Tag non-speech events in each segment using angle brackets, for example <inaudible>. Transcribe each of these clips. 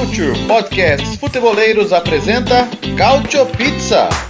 Future Podcasts Futeboleiros apresenta Cautio Pizza.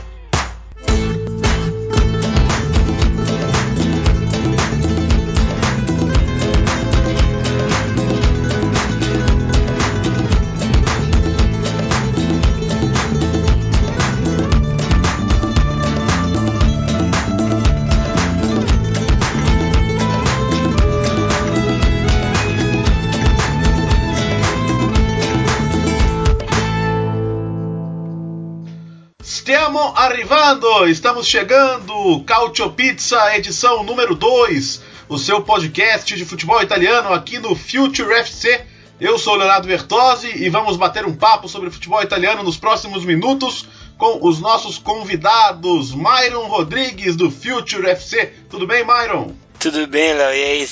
Estamos chegando! Cautio Pizza, edição número 2, o seu podcast de futebol italiano aqui no Future FC. Eu sou o Leonardo Bertozzi e vamos bater um papo sobre futebol italiano nos próximos minutos com os nossos convidados, Myron Rodrigues do Future FC. Tudo bem, Myron? Tudo bem, Léo. E aí,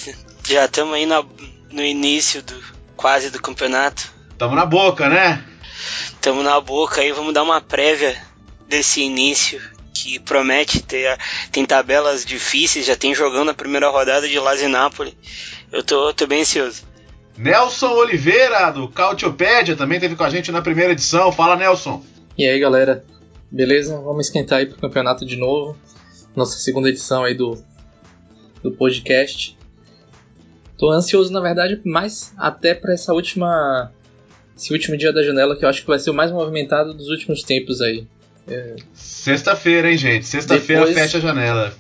já estamos aí no, no início do quase do campeonato. Estamos na boca, né? Estamos na boca aí, vamos dar uma prévia desse início que promete ter tem tabelas difíceis, já tem jogando a primeira rodada de Lazio Napoli. Eu tô, tô bem ansioso. Nelson Oliveira, do Cautiopédia, também teve com a gente na primeira edição. Fala, Nelson. E aí, galera? Beleza? Vamos esquentar aí pro campeonato de novo. Nossa segunda edição aí do, do podcast. Tô ansioso, na verdade, mais até para essa última esse último dia da janela que eu acho que vai ser o mais movimentado dos últimos tempos aí. É... Sexta-feira, hein, gente? Sexta-feira depois... fecha a janela.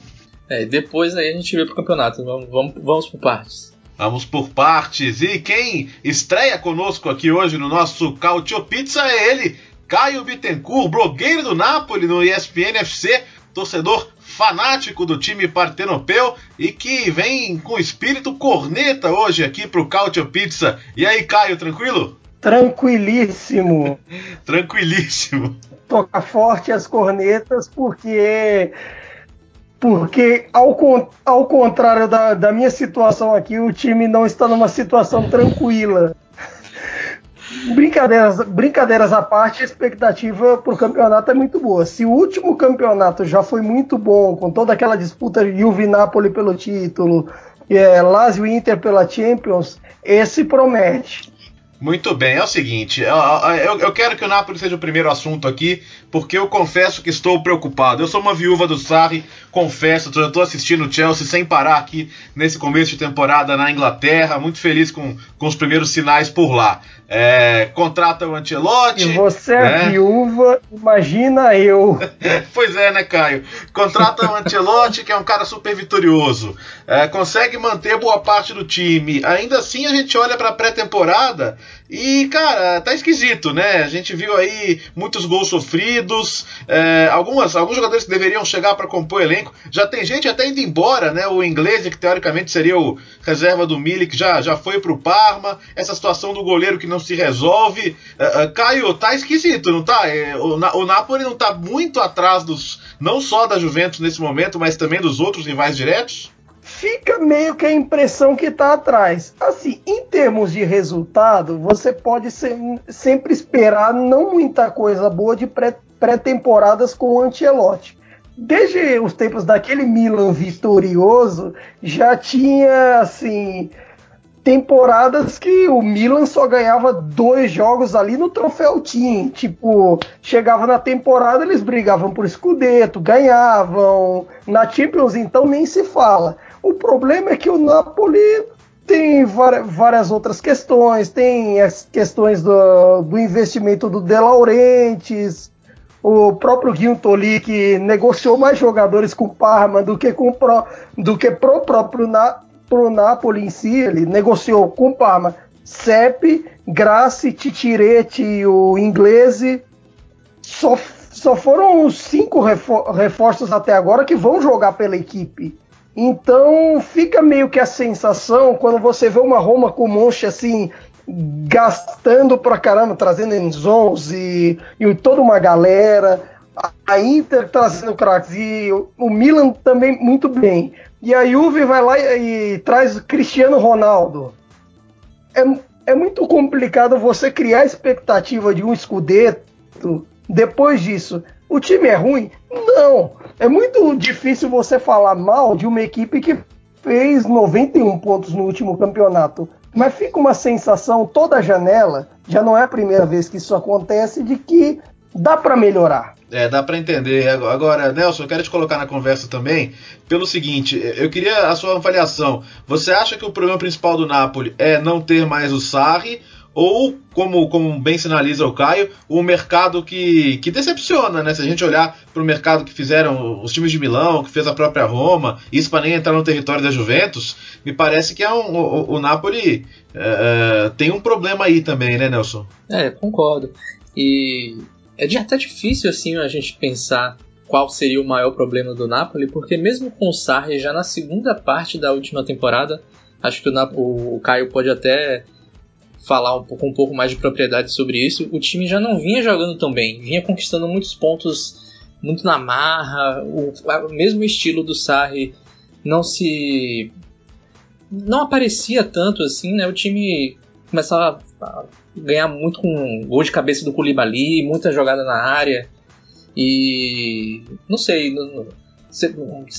É, depois aí a gente vê pro campeonato. Vamos, vamos, vamos por partes. Vamos por partes. E quem estreia conosco aqui hoje no nosso Cautio Pizza é ele, Caio Bittencourt, blogueiro do Napoli no ESPN FC, torcedor fanático do time partenopeu e que vem com espírito corneta hoje aqui pro Cautio Pizza. E aí, Caio, tranquilo? Tranquilíssimo. <laughs> Tranquilíssimo. Toca forte as cornetas, porque. Porque, ao, ao contrário da, da minha situação aqui, o time não está numa situação tranquila. <laughs> Brincadeiras, brincadeiras à parte, a expectativa para o campeonato é muito boa. Se o último campeonato já foi muito bom, com toda aquela disputa Juve Napoli pelo título, é, Lazio Inter pela Champions, esse promete. Muito bem, é o seguinte, eu, quero que o Napoli seja o primeiro assunto aqui, porque eu confesso que estou preocupado. Eu sou uma viúva do Sarri, confesso, eu estou assistindo o Chelsea sem parar aqui nesse começo de temporada na Inglaterra, muito feliz com, com os primeiros sinais por lá. É, contrata o Ancelotti. E você é né? viúva, imagina eu. <laughs> pois é, né, Caio? Contrata o Ancelotti, que é um cara super vitorioso. É, consegue manter boa parte do time. Ainda assim, a gente olha para a pré-temporada e, cara, tá esquisito, né? A gente viu aí muitos gols sofridos, é, algumas, alguns jogadores que deveriam chegar para compor o elenco. Já tem gente até indo embora, né? O inglês, que teoricamente seria o reserva do Milik, já, já foi pro Parma. Essa situação do goleiro que não se resolve. É, é, Caio, tá esquisito, não tá? É, o, o Napoli não tá muito atrás dos. não só da Juventus nesse momento, mas também dos outros rivais diretos? Fica meio que a impressão que está atrás. Assim, em termos de resultado, você pode ser, sempre esperar não muita coisa boa de pré-temporadas com o Ancelotti. Desde os tempos daquele Milan vitorioso, já tinha assim temporadas que o Milan só ganhava dois jogos ali no troféu Team. Tipo, chegava na temporada, eles brigavam por escudeto, ganhavam. Na Champions, então, nem se fala. O problema é que o Napoli tem várias outras questões, tem as questões do, do investimento do De Laurentiis, o próprio Guintoli que negociou mais jogadores com o Parma do que com pro, do que pro próprio na, pro Napoli em si, ele negociou com o Parma Sepp, Grassi, Titiretti e o Inglese. Só, só foram os cinco reforços até agora que vão jogar pela equipe. Então fica meio que a sensação quando você vê uma Roma com Monche assim gastando pra caramba, trazendo Enzons e, e toda uma galera, a Inter trazendo craques e o Milan também muito bem. E a Juve vai lá e, e traz Cristiano Ronaldo. É, é muito complicado você criar expectativa de um escudeto depois disso. O time é ruim? Não. É muito difícil você falar mal de uma equipe que fez 91 pontos no último campeonato. mas fica uma sensação toda janela, já não é a primeira vez que isso acontece, de que dá para melhorar. É, dá para entender. Agora, Nelson, eu quero te colocar na conversa também pelo seguinte: eu queria a sua avaliação. Você acha que o problema principal do Napoli é não ter mais o Sarri? Ou, como, como bem sinaliza o Caio, o mercado que, que decepciona, né? Se a gente olhar para o mercado que fizeram os times de Milão, que fez a própria Roma, isso para nem entrar no território da Juventus, me parece que é um, o, o Napoli é, tem um problema aí também, né, Nelson? É, concordo. E é até difícil assim a gente pensar qual seria o maior problema do Napoli, porque mesmo com o Sarri já na segunda parte da última temporada, acho que o, o Caio pode até falar um pouco, um pouco mais de propriedade sobre isso. O time já não vinha jogando tão bem, vinha conquistando muitos pontos muito na marra, o, o mesmo estilo do Sarri não se não aparecia tanto assim, né? O time começava a ganhar muito com gol de cabeça do Koulibaly, muita jogada na área. E não sei,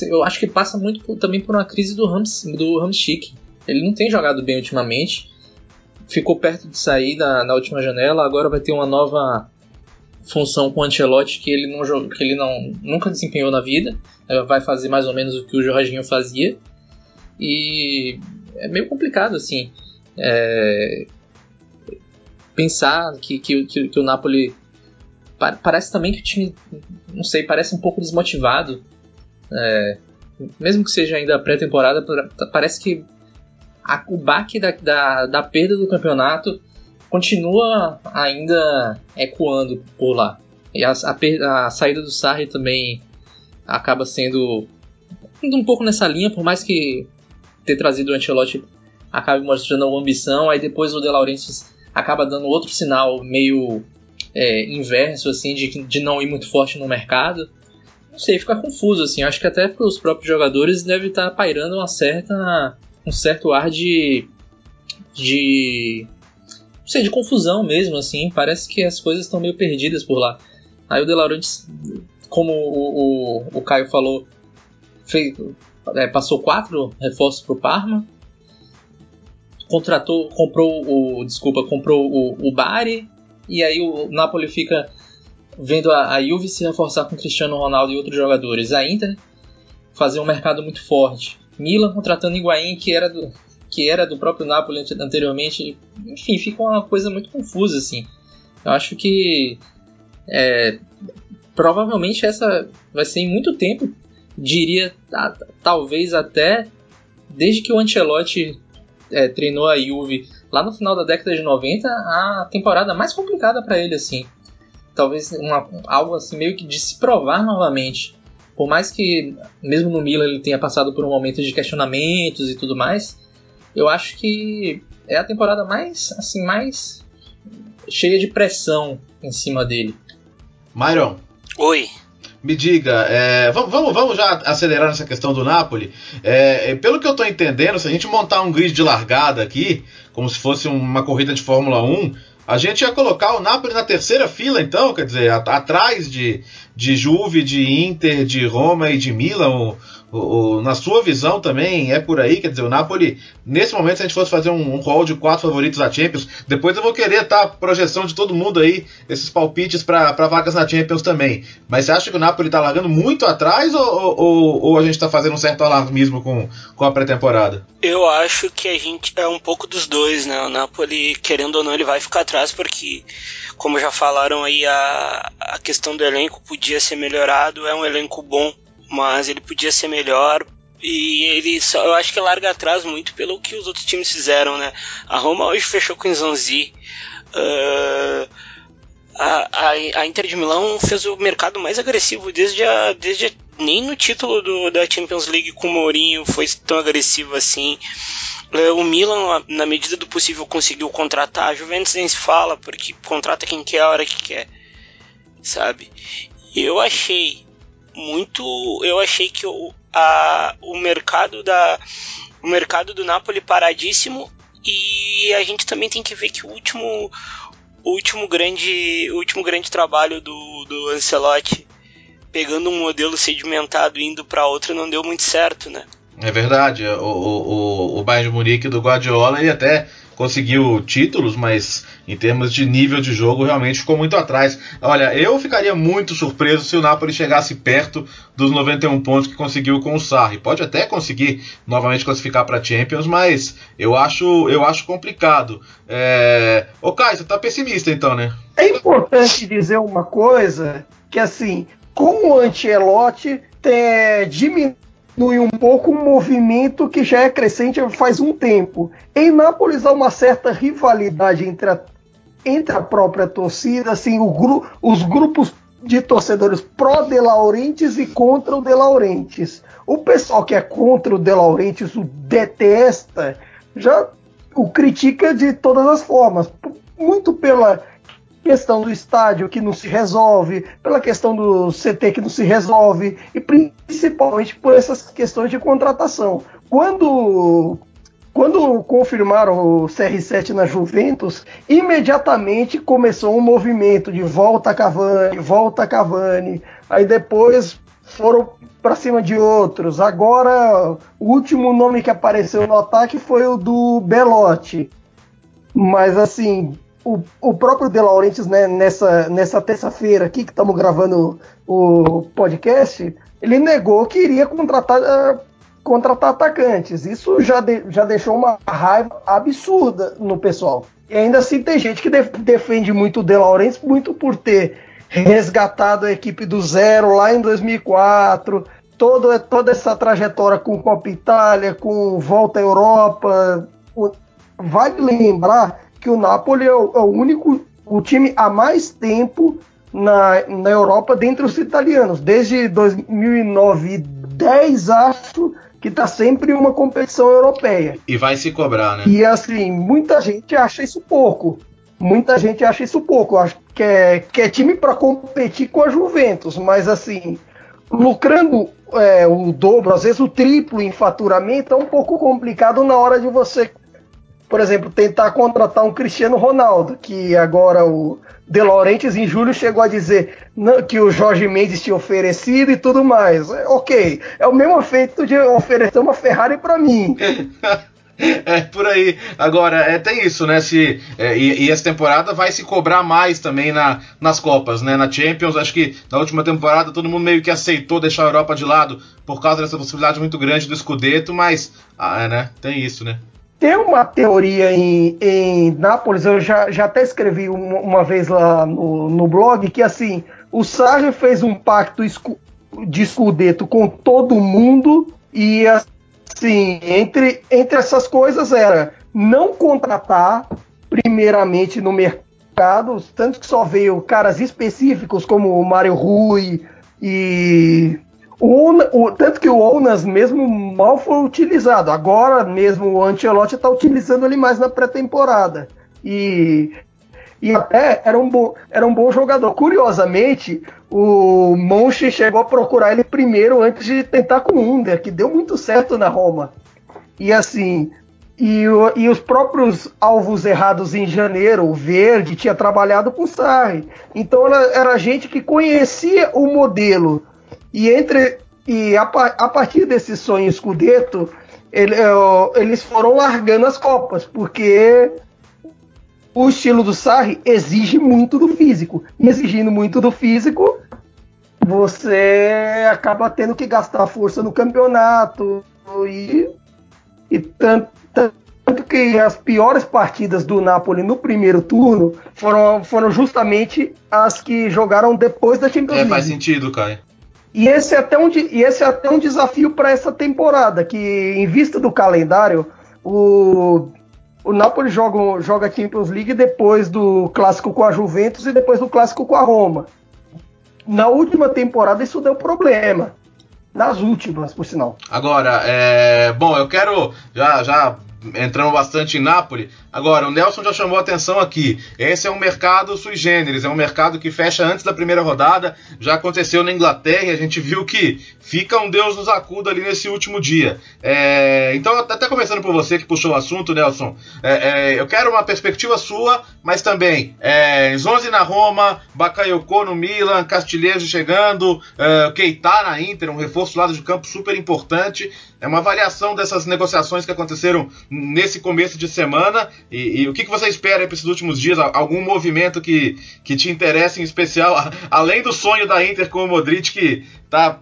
eu acho que passa muito também por uma crise do Rams, do. Ele não tem jogado bem ultimamente. Ficou perto de sair na, na última janela, agora vai ter uma nova função com o Ancelotti que ele não que ele não nunca desempenhou na vida. Vai fazer mais ou menos o que o Jorginho fazia. E é meio complicado assim. É, pensar que, que, que, o Napoli parece também que o time, não sei, parece um pouco desmotivado. É, mesmo que seja ainda pré-temporada, parece que a, o baque da, da, da, perda do campeonato continua ainda ecoando por lá. E a, a, a saída do Sarri também acaba sendo um pouco nessa linha, por mais que ter trazido o Ancelotti acabe mostrando uma ambição, aí depois o De Laurentiis acaba dando outro sinal meio é, inverso, assim, de, de não ir muito forte no mercado. Não sei, fica confuso, assim. Acho que até para os próprios jogadores deve estar tá pairando uma certa, um certo ar de, de, não sei, de confusão mesmo, assim. Parece que as coisas estão meio perdidas por lá. Aí o De Laurentiis, como o, o, o Caio falou, fez, é, passou quatro reforços para o Parma contratou, comprou o, desculpa, comprou o, o Bari e aí o Napoli fica vendo a, a Juve se reforçar com Cristiano Ronaldo e outros jogadores. A Inter fazer um mercado muito forte. Milan contratando Higuaín, que era do, que era do próprio Napoli anteriormente. Enfim, fica uma coisa muito confusa assim. Eu acho que é, provavelmente essa vai ser em muito tempo, diria talvez até desde que o Ancelotti é, treinou a Juve lá no final da década de 90, a temporada mais complicada para ele, assim. Talvez uma, algo assim meio que de se provar novamente. Por mais que, mesmo no Milan, ele tenha passado por um momento de questionamentos e tudo mais, eu acho que é a temporada mais, assim, mais cheia de pressão em cima dele. Myron. Oi. Me diga, é, vamos, vamos, vamos já acelerar nessa questão do Napoli. É, é pelo que eu estou entendendo, se a gente montar um grid de largada aqui, como se fosse uma corrida de Fórmula 1, a gente ia colocar o Napoli na terceira fila, então, quer dizer, atrás de, de Juve, de Inter, de Roma e de Milan. O, o, na sua visão também é por aí, quer dizer, o Napoli, nesse momento, se a gente fosse fazer um, um hall de quatro favoritos da Champions, depois eu vou querer tá projeção de todo mundo aí, esses palpites para vagas na Champions também. Mas você acha que o Napoli tá largando muito atrás ou, ou, ou a gente tá fazendo um certo alarmismo com, com a pré-temporada? Eu acho que a gente é um pouco dos dois, né? O Napoli, querendo ou não, ele vai ficar atrás porque, como já falaram aí, a, a questão do elenco ser melhorado, é um elenco bom mas ele podia ser melhor. E ele só, eu acho que larga atrás muito pelo que os outros times fizeram, né? A Roma hoje fechou com o Zanzi. Uh, a, a, a, Inter de Milão fez o mercado mais agressivo desde a, desde a, nem no título do, da Champions League com o Mourinho foi tão agressivo assim. Uh, o Milan, na medida do possível, conseguiu contratar. A Juventus nem se fala, porque contrata quem quer a hora que quer, sabe? Eu achei muito. Eu achei que o, a, o mercado da. O mercado do Napoli paradíssimo. E a gente também tem que ver que o último. O último grande. O último grande trabalho do, do Ancelotti pegando um modelo sedimentado e indo para outro não deu muito certo, né? É verdade, o, o, o Bayern de Munique do Guardiola ele até conseguiu títulos, mas em termos de nível de jogo realmente ficou muito atrás. Olha, eu ficaria muito surpreso se o Napoli chegasse perto dos 91 pontos que conseguiu com o Sarri. Pode até conseguir novamente classificar para Champions, mas eu acho, eu acho complicado. É... Ô Caio, você tá pessimista então, né? É importante dizer uma coisa, que assim, com o Ancelotti é, diminui um pouco um movimento que já é crescente faz um tempo. Em Nápoles há uma certa rivalidade entre a, entre a própria torcida, assim, gru, os grupos de torcedores pró-De Laurentiis e contra o De Laurentiis. O pessoal que é contra o De Laurentiis o detesta, já o critica de todas as formas, muito pela questão do estádio que não se resolve, pela questão do CT que não se resolve e principalmente por essas questões de contratação. Quando quando confirmaram o CR7 na Juventus, imediatamente começou um movimento de volta Cavani, volta Cavani. Aí depois foram para cima de outros. Agora, o último nome que apareceu no ataque foi o do Belotti. Mas assim, o, o próprio De Laurentiis, né, nessa, nessa terça-feira aqui que estamos gravando o podcast, ele negou que iria contratar, uh, contratar atacantes. Isso já, de, já deixou uma raiva absurda no pessoal. E ainda assim tem gente que def, defende muito o De Laurentiis, muito por ter resgatado a equipe do zero lá em 2004, toda, toda essa trajetória com Copa Itália, com volta à Europa. Vale lembrar que o Napoli é o, é o único o time há mais tempo na, na Europa dentre os italianos. Desde 2009 e 10, acho que está sempre uma competição europeia. E vai se cobrar, né? E assim, muita gente acha isso pouco. Muita gente acha isso pouco. Acho que é, que é time para competir com a Juventus, mas assim, lucrando é, o dobro, às vezes o triplo em faturamento, é um pouco complicado na hora de você por exemplo, tentar contratar um Cristiano Ronaldo, que agora o De Laurentiis em julho chegou a dizer que o Jorge Mendes tinha oferecido e tudo mais. É, ok, é o mesmo efeito de oferecer uma Ferrari para mim. <laughs> É, por aí. Agora, é, tem isso, né? Se, é, e, e, essa temporada vai se cobrar mais também na, nas Copas, né? Na Champions, acho que na última temporada todo mundo meio que aceitou deixar a Europa de lado por causa dessa possibilidade muito grande do Scudetto, mas, ah, é, né? Tem isso, né? Tem uma teoria em, em Nápoles, eu já, já até escrevi uma, uma vez lá no, no, blog, que assim, o Sarri fez um pacto de escudeto com todo mundo e assim, entre, entre essas coisas era não contratar primeiramente no mercado, tanto que só veio caras específicos como o Mário Rui e o, o, tanto que o Onas mesmo mal foi utilizado. Agora mesmo o Ancelotti está utilizando ele mais na pré-temporada. E, e até era um, bom, era um bom jogador. Curiosamente, o Monchi chegou a procurar ele primeiro antes de tentar com o Under, que deu muito certo na Roma. E assim, e, e, os próprios alvos errados em janeiro, o Verde tinha trabalhado com o Sarri. Então era, era gente que conhecia o modelo e entre e a, a partir desse sonho escudeto, ele, eles foram largando as copas, porque o estilo do Sarri exige muito do físico. E exigindo muito do físico, você acaba tendo que gastar força no campeonato. E, e tanto, tanto que as piores partidas do Napoli no primeiro turno foram, foram justamente as que jogaram depois da Champions League. É, faz sentido, Caio. E esse é até um, e esse é até um desafio para essa temporada, que em vista do calendário, o, o Napoli joga, joga Champions League depois do clássico com a Juventus e depois do clássico com a Roma. Na última temporada isso deu problema. Nas últimas, por sinal. Agora, é, bom, eu quero já, já entramos bastante em Nápoles. Agora, o Nelson já chamou a atenção aqui. Esse é um mercado sui generis, é um mercado que fecha antes da primeira rodada. Já aconteceu na Inglaterra e a gente viu que fica um Deus nos acuda ali nesse último dia. É, então, até começando por você que puxou o assunto, Nelson, é, é, eu quero uma perspectiva sua, mas também é, Zonzi na Roma, Bakayoko no Milan, Castilheiro chegando, é, Keita na Inter, um reforço do lado de campo super importante. É uma avaliação dessas negociações que aconteceram nesse começo de semana E, e o que, que você espera para esses últimos dias? Algum movimento que, que te interessa em especial? Além do sonho da Inter com o Modric, que tá,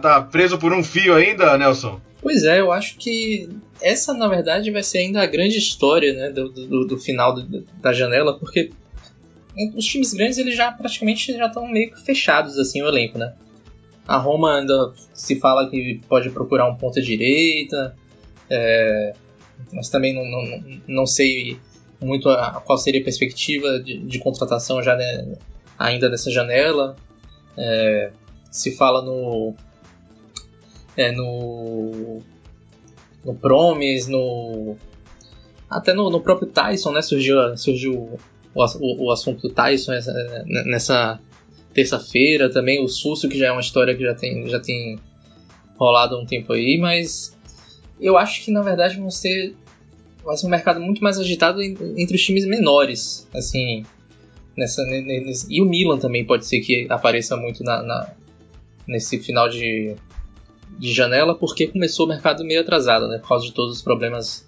tá preso por um fio ainda, Nelson? Pois é, eu acho que essa, na verdade, vai ser ainda a grande história né, do, do, do final do, da janela, porque os times grandes eles já praticamente já estão meio que fechados assim o elenco, né? A Roma ainda se fala que pode procurar um ponta direita, é, mas também não, não, não sei muito a, qual seria a perspectiva de, de contratação já né, ainda nessa janela. É, se fala no é, no no Promes, no até no, no próprio Tyson, né? Surgiu, surgiu o, o, o assunto do Tyson nessa, nessa terça-feira também, o Susso, que já é uma história que já tem, já tem rolado há um tempo aí, mas eu acho que na verdade vão ser, vai ser um mercado muito mais agitado entre os times menores, assim, nessa, e o Milan também pode ser que apareça muito na, na nesse final de, de janela, porque começou o mercado meio atrasado, né, por causa de todos os problemas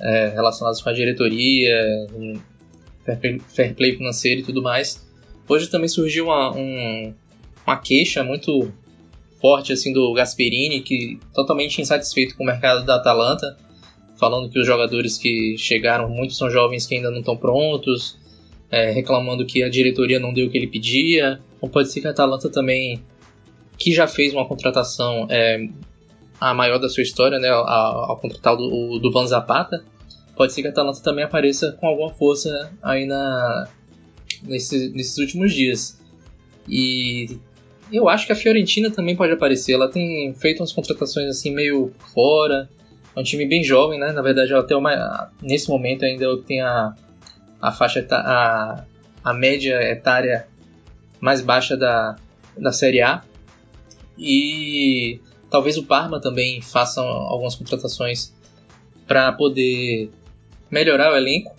é, relacionados com a diretoria, fair play financeiro e tudo mais. Hoje também surgiu uma, um, uma queixa muito forte assim do Gasperini, que totalmente insatisfeito com o mercado da Atalanta, falando que os jogadores que chegaram, muitos são jovens que ainda não estão prontos, é, reclamando que a diretoria não deu o que ele pedia. Ou pode ser que a Atalanta também, que já fez uma contratação é, a maior da sua história, né, ao, contratar o do Van Zapata, pode ser que a Atalanta também apareça com alguma força aí na, nesse, nesses últimos dias. E eu acho que a Fiorentina também pode aparecer. Ela tem feito umas contratações assim meio fora. É um time bem jovem, né? Na verdade, ela tem uma, nesse momento ainda tem a, a faixa a, a média etária mais baixa da, da Série A. E talvez o Parma também faça algumas contratações para poder melhorar o elenco.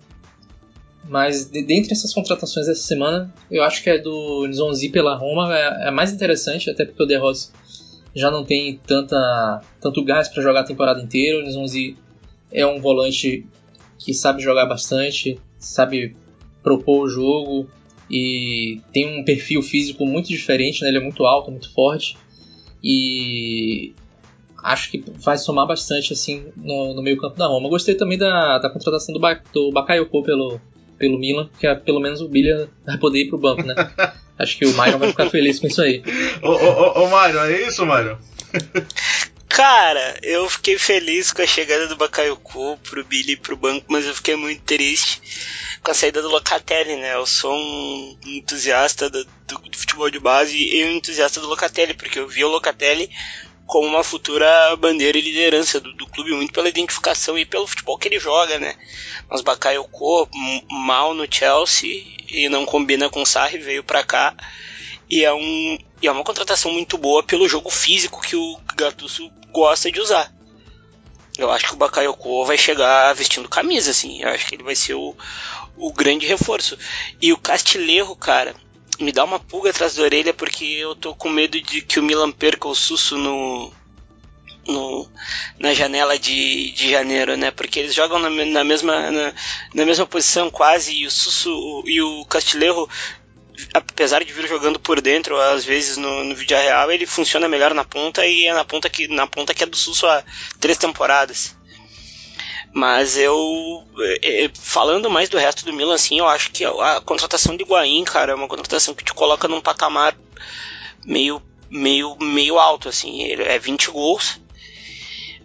Mas de, dentre essas contratações dessa semana, eu acho que a do Nzonzi pela Roma é, é mais interessante, até porque o De Rossi já não tem tanta, tanto gás para jogar a temporada inteira. O Nzonzi é um volante que sabe jogar bastante, sabe propor o jogo e tem um perfil físico muito diferente, né? ele é muito alto, muito forte e acho que vai somar bastante assim no, no meio campo da Roma. Gostei também da, da contratação do, ba, do Bakayoko pelo, pelo Milan, que é, pelo menos o Bilha vai poder ir pro banco, né? <laughs> Acho que o Myron vai ficar feliz com isso aí. ô, ô, ô, Myron, é isso, Myron? Cara, eu fiquei feliz com a chegada do Bakayoko pro Billy e pro banco, mas eu fiquei muito triste com a saída do Locatelli, né? Eu sou um entusiasta do, do, do futebol de base e um entusiasta do Locatelli, porque eu vi o Locatelli como uma futura bandeira e liderança do, do, clube, muito pela identificação e pelo futebol que ele joga, né? Mas Bakayoko, mal no Chelsea e não combina com o Sarri, veio para cá e é, um, e é uma contratação muito boa pelo jogo físico que o Gattuso gosta de usar. Eu acho que o Bakayoko vai chegar vestindo camisa, assim. Eu acho que ele vai ser o, o grande reforço. E o Castilheiro, cara, me dá uma pulga atrás da orelha porque eu tô com medo de que o Milan perca o Susso no, no, na janela de, de janeiro, né? Porque eles jogam na, na mesma, na, na, mesma posição quase e o Susso e o Castilheiro apesar de vir jogando por dentro, às vezes no, no vídeo real, ele funciona melhor na ponta e é na ponta que, na ponta que é do Susso há três temporadas. Mas eu, é, é, falando mais do resto do Milan, assim, eu acho que a, contratação de Higuaín, cara, é uma contratação que te coloca num patamar meio, meio, meio alto, assim. Ele é 20 gols.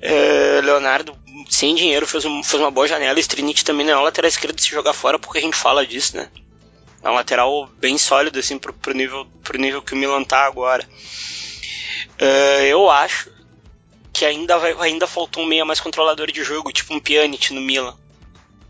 É, Leonardo, sem dinheiro, fez, um, fez uma boa janela. Strinit também não é um lateral esquerdo se jogar fora, porque a gente fala disso, né? É um lateral bem sólido, assim, pro, pro, nível, pro nível que o Milan tá agora. Eu acho que ainda, vai, ainda faltou um meia mais controlador de jogo, tipo um Pjanic no Milan.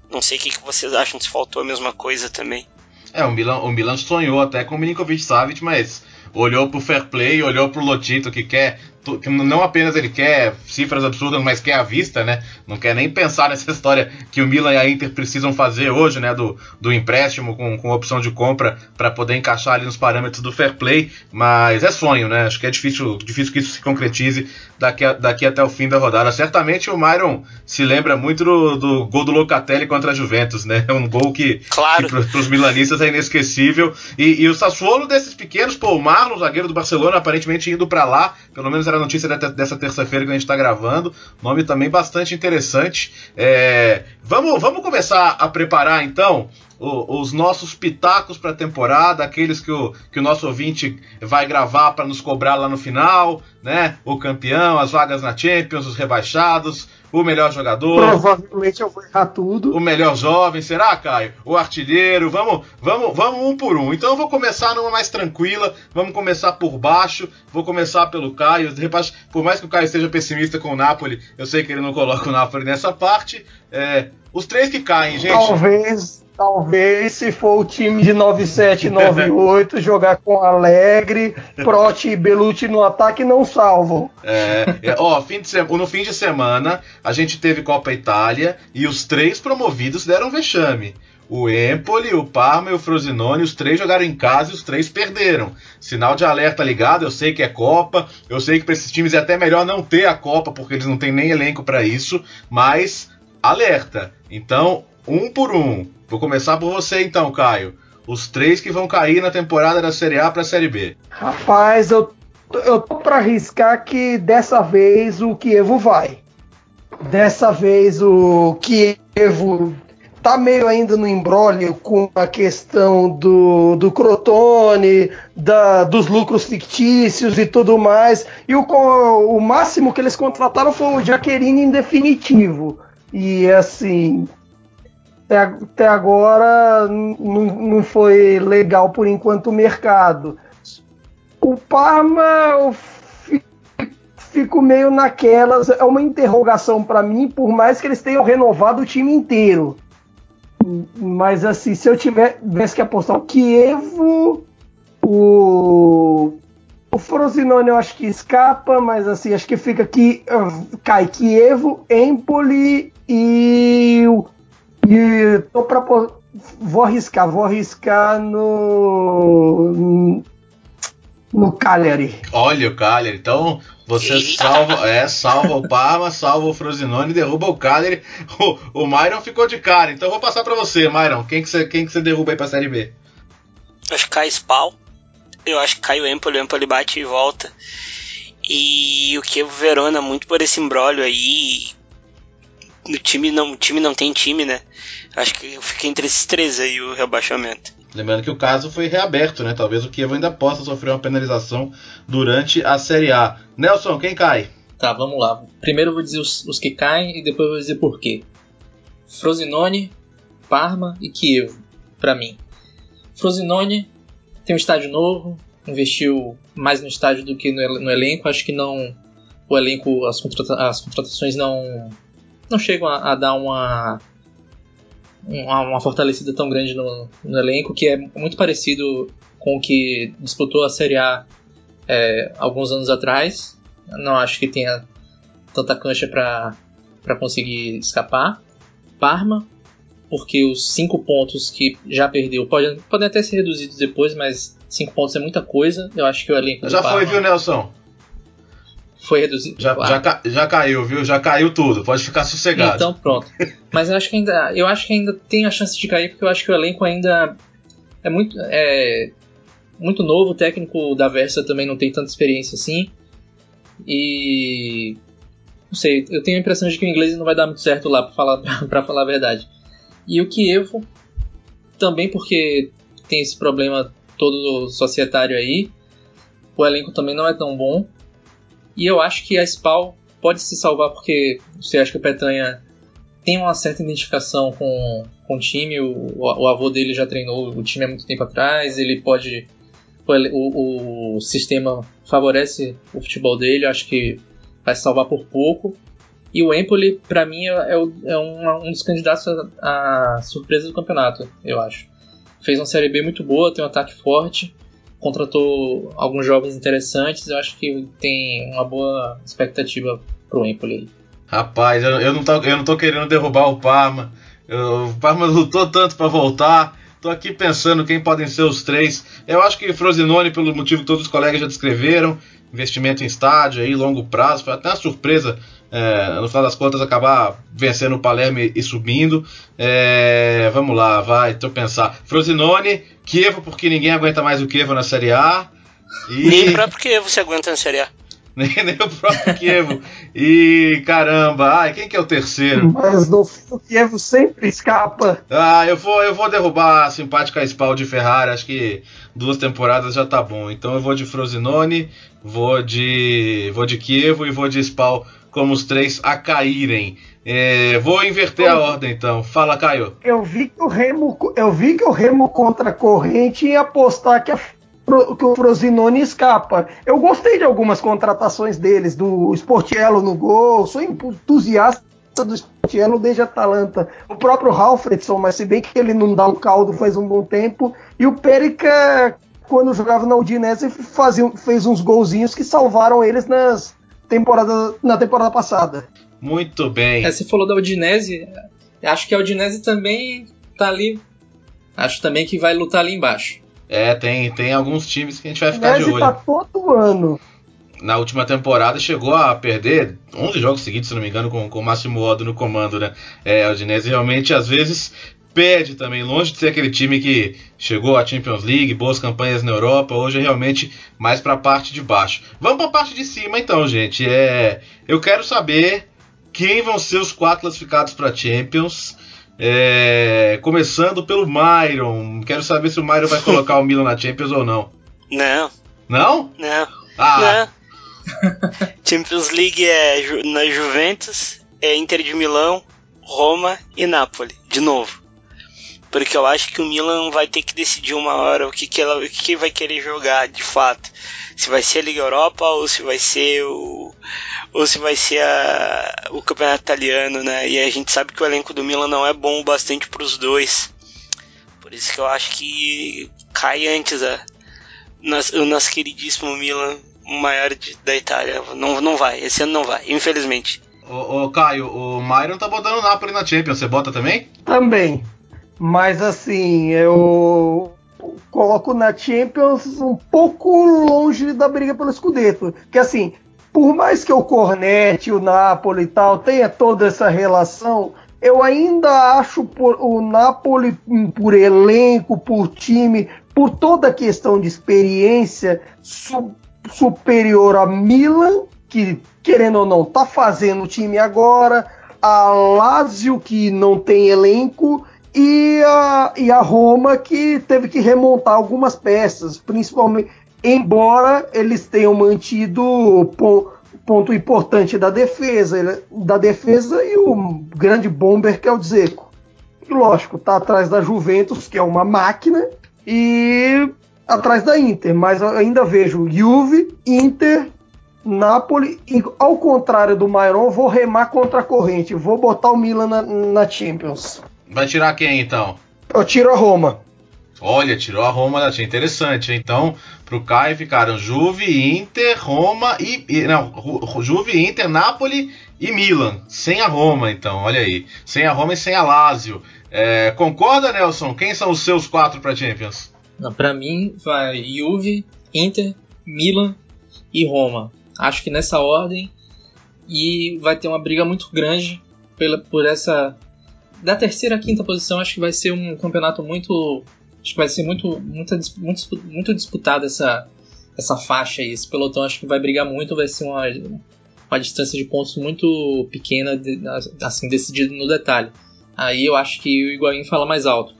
Não sei o que, que vocês acham se faltou a mesma coisa também. É, o Milan, o Milan sonhou até com o Milinkovic Savic, mas olhou pro fair play, olhou pro Lotito que quer que não apenas ele quer cifras absurdas, mas quer a vista, né? Não quer nem pensar nessa <laughs> história que o Milan e a Inter precisam fazer hoje, né? Do, do empréstimo com, com opção de compra para poder encaixar ali nos parâmetros do fair play. Mas é sonho, né? Acho que é difícil, difícil que isso se concretize daqui, a, daqui até o fim da rodada. Certamente o Myron se lembra muito do, do gol do Locatelli contra a Juventus, né? É <laughs> um gol que, claro. para os milanistas é inesquecível. E, e, o Sassuolo desses pequenos, pô, o Marlon, zagueiro do Barcelona, aparentemente indo para lá, pelo menos era a notícia dessa terça-feira que a gente está gravando. Nome também bastante interessante. É, vamos, vamos começar a preparar então os nossos pitacos para a temporada, aqueles que o, que o nosso ouvinte vai gravar para nos cobrar lá no final, né? O campeão, as vagas na Champions, os rebaixados, o melhor jogador. Provavelmente eu vou errar tudo. O melhor jovem, será, Caio? O artilheiro, vamos, vamos, vamos um por um. Então eu vou começar numa mais tranquila, vamos começar por baixo, vou começar pelo Caio. Por mais que o Caio esteja pessimista com o Napoli, eu sei que ele não coloca o Napoli nessa parte. É, os três que caem, gente. Talvez, talvez, se for o time de 97 98, <laughs> jogar com Alegre, Prote e Belucci no ataque, não salvam. É, é, ó, fim de no fim de semana, a gente teve Copa Itália e os três promovidos deram vexame. O Empoli, o Parma e o Frosinone, os três jogaram em casa e os três perderam. Sinal de alerta ligado, eu sei que é Copa, eu sei que para esses times é até melhor não ter a Copa, porque eles não têm nem elenco para isso, mas alerta. Então, um por um. Vou começar por você então, Caio. Os três que vão cair na temporada da Série A para a Série B. Rapaz, eu, eu tô para arriscar que dessa vez o Kievo vai. Dessa vez o Kievo tá meio ainda no embrólio com a questão do, do Crotone, da, dos lucros fictícios e tudo mais. E o, o máximo que eles contrataram foi o Jaqueline em definitivo. E assim, até, agora não foi legal por enquanto o mercado. O Parma, eu fico meio naquelas, é uma interrogação para mim, por mais que eles tenham renovado o time inteiro. Mas assim, se eu tivesse que apostar o Kievo, o o Frosinone eu acho que escapa, mas assim, acho que fica aqui. Cai Kievo, Empoli e. E tô pra. Vou arriscar, vou arriscar no. No Cagliari. Olha o Cagliari, então você salva, é, salva o Parma, <laughs> salva o Frosinone, derruba o Cagliari. O, o Myron ficou de cara, então vou passar para você, Myron. Quem que você, quem que você derruba aí pra Série B? Acho que cai Spal. Eu acho que cai o Empoli, o Empoli bate e volta. E o que o Verona muito por esse embrólio aí. O time não, o time não tem time, né? Acho que fica entre esses três aí o rebaixamento. Lembrando que o caso foi reaberto, né? Talvez o Kiev ainda possa sofrer uma penalização durante a Série A. Nelson, quem cai? Tá, vamos lá. Primeiro eu vou dizer os, os que caem e depois eu vou dizer por quê. Frosinone, Parma e Kiev, para mim. Frosinone tem um estádio novo, investiu mais no estádio do que no, no elenco. Acho que não. O elenco, as, contrata as contratações não. Não chegam a, a dar uma, uma, uma. fortalecida tão grande no, no, elenco, que é muito parecido com o que disputou a Série A é, alguns anos atrás. Não acho que tenha tanta cancha para conseguir escapar. Parma porque os cinco pontos que já perdeu podem, podem até ser reduzidos depois, mas cinco pontos é muita coisa. Eu acho que o elenco. Já foi, viu, Nelson? Foi reduzido. Já, já, já, caiu, viu? Já caiu tudo. Pode ficar sossegado. Então pronto. <laughs> mas eu acho que ainda, eu acho que ainda tem a chance de cair, porque eu acho que o elenco ainda é muito, é, muito novo. O técnico da Versa também não tem tanta experiência assim. E não sei, eu tenho a impressão de que o inglês não vai dar muito certo lá, para falar, <laughs> pra falar a verdade. E o Kievo, também porque tem esse problema todo societário aí, o elenco também não é tão bom. E eu acho que a Spal pode se salvar porque você acha que o Petanha tem uma certa identificação com, com o time, o, o avô dele já treinou o time há muito tempo atrás, ele pode. O, o sistema favorece o futebol dele, acho que vai salvar por pouco. E o Empoli, para mim, é, é, é um, um, dos candidatos à surpresa do campeonato, eu acho. Fez uma Série B muito boa, tem um ataque forte, contratou alguns jovens interessantes. Eu acho que tem uma boa expectativa pro Empoli. Rapaz, eu, eu, não tô, eu não tô querendo derrubar o Parma. Eu, o Parma lutou tanto para voltar. Tô aqui pensando quem podem ser os três. Eu acho que Frosinone, pelo motivo que todos os colegas já descreveram, investimento em estádio aí, longo prazo, foi até uma surpresa é, no final das contas acabar vencendo o Palermo e, subindo. É, vamos lá, vai, deixa eu pensar. Frosinone, Kievo, porque ninguém aguenta mais o Kievo na Série A. E... Nem o próprio Kievo se aguenta na Série A. <laughs> nem, nem o próprio Kievo. E caramba, ai, quem que é o terceiro? Mas no fim, o Kievo sempre escapa. Ah, eu vou, eu vou derrubar a simpática Spal de Ferrari. Acho que duas temporadas já tá bom. Então eu vou de Frosinone, vou de, vou de Kievo e vou de Spal como os três a caírem. É, vou inverter a ordem então. Fala, Caio. Eu vi que o Remo, eu vi que o Remo contra a corrente ia apostar que, a, que o Frosinone escapa. Eu gostei de algumas contratações deles, do Sportiello no gol. Sou entusiasta do Sportiello desde Atalanta. O próprio Halfredson, mas se bem que ele não dá um caldo faz um bom tempo. E o Perica, quando jogava na Udinese, fazia, fez uns golzinhos que salvaram eles nas temporada, na temporada passada. Muito bem. É, você falou da Udinese, acho que a Udinese também tá ali. Acho também que vai lutar ali embaixo. É, tem, tem alguns times que a gente vai ficar de olho. tá todo ano. Na última temporada chegou a perder 11 jogos seguidos, se não me engano, com, com o Máximo Odo no comando, né? É, a Udinese realmente às vezes perde também, longe de ser aquele time que chegou à Champions League, boas campanhas na Europa, hoje é realmente mais para a parte de baixo. Vamos para a parte de cima então, gente. É, eu quero saber quem vão ser os quatro classificados para Champions. É, começando pelo Myron. Quero saber se o Myron vai colocar o Milan na Champions ou não. Não. Não? Não. Ah. Não. <laughs> Champions League é na Juventus, é Inter de Milão, Roma e Napoli, de novo. Porque eu acho que o Milan vai ter que decidir uma hora o que, que, ela, o que, que vai querer jogar de fato. Se vai ser a Liga Europa ou se vai ser o. ou se vai ser a, o campeonato italiano, né? E a gente sabe que o elenco do Milan não é bom o bastante para os dois. Por isso que eu acho que cai antes a, o nosso queridíssimo Milan, o maior de, da Itália. Não, não vai, esse ano não vai, infelizmente. Ô, ô Caio, o Myron tá botando o Napoli na Champions, você bota também? Também. Mas assim, eu coloco na Champions um pouco longe da briga pelo Scudetto. Que assim, por mais que o Cornet, o Napoli e tal tenha toda essa relação, eu ainda acho por, o Napoli por elenco, por time, por toda a questão de experiência su, superior a Milan, que querendo ou não tá fazendo o time agora, a Lazio que não tem elenco e a, e a Roma que teve que remontar algumas peças, principalmente, embora eles tenham mantido o ponto importante da defesa, da defesa e o grande bomber que é o Dzeko. Lógico, tá atrás da Juventus, que é uma máquina, e atrás da Inter, mas ainda vejo Juve, Inter, Napoli, e ao contrário do Mairon, vou remar contra a corrente, vou botar o Milan na, na Champions. Vai tirar quem então? Eu tiro a Roma. Olha, tirou a Roma da tinha interessante. Então, pro Caio ficaram Juve, Inter, Roma e, e não, Juve, Inter, Napoli e Milan, sem a Roma, então, olha aí, sem a Roma e sem a Lazio. É, concorda, Nelson? Quem são os seus quatro para Champions? Para mim, vai Juve, Inter, Milan e Roma. Acho que nessa ordem e vai ter uma briga muito grande pela, por essa da terceira à quinta posição, acho que vai ser um campeonato muito. Acho que vai ser muito, muito, muito, muito disputado essa, essa faixa aí. Esse pelotão acho que vai brigar muito, vai ser uma, uma distância de pontos muito pequena, assim, decidido no detalhe. Aí eu acho que o Higuaín fala mais alto.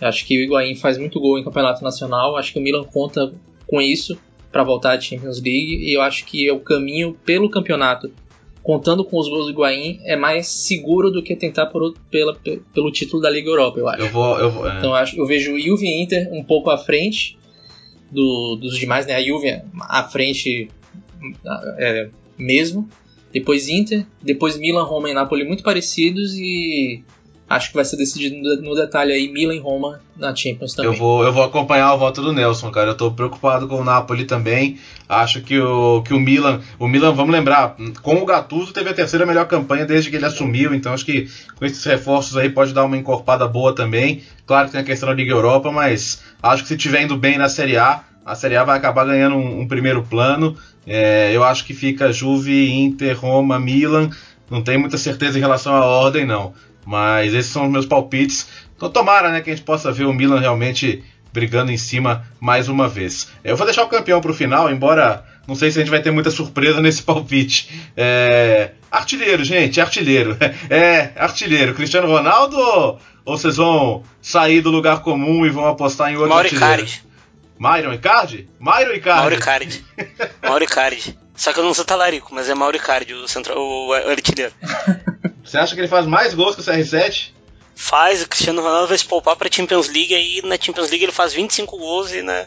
Eu acho que o Higuaín faz muito gol em campeonato nacional, acho que o Milan conta com isso para voltar à Champions League e eu acho que é o caminho pelo campeonato contando com os gols do Higuaín, é mais seguro do que tentar por, pela, pelo título da Liga Europa, eu acho. Eu vou, eu vou, é. Então eu, acho, eu vejo o Juve e Inter um pouco à frente do, dos demais, né? A Juve à frente é, mesmo. Depois Inter, depois Milan, Roma e Napoli muito parecidos e Acho que vai ser decidido no detalhe aí Milan e Roma na Champions também. Eu vou, eu vou acompanhar o voto do Nelson, cara. Eu tô preocupado com o Napoli também. Acho que o, que o Milan. O Milan, vamos lembrar, com o Gattuso teve a terceira melhor campanha desde que ele assumiu. Então acho que com esses reforços aí pode dar uma encorpada boa também. Claro que tem a questão da Liga Europa, mas acho que se tiver indo bem na Série A, a Série A vai acabar ganhando um, um primeiro plano. É, eu acho que fica Juve, Inter, Roma, Milan. Não tenho muita certeza em relação à ordem, não. Mas esses são os meus palpites. Então tomara né, que a gente possa ver o Milan realmente brigando em cima mais uma vez. Eu vou deixar o campeão para o final, embora não sei se a gente vai ter muita surpresa <laughs> nesse palpite. É... Artilheiro, gente, artilheiro. <laughs> É, artilheiro. Cristiano Ronaldo ou, vocês vão sair do lugar comum e vão apostar em outro Mauro artilheiro? Icardi. Myron Icardi? Myron Icardi. Mauro Icardi. <laughs> Mauro Icardi. Só que eu não sou talarico, mas é Mauro Icardi, o, central, o artilheiro. Você acha que ele faz mais gols que o CR7? Faz, o Cristiano Ronaldo vai se poupar pra Champions League, aí na Champions League ele faz 25 gols e, na,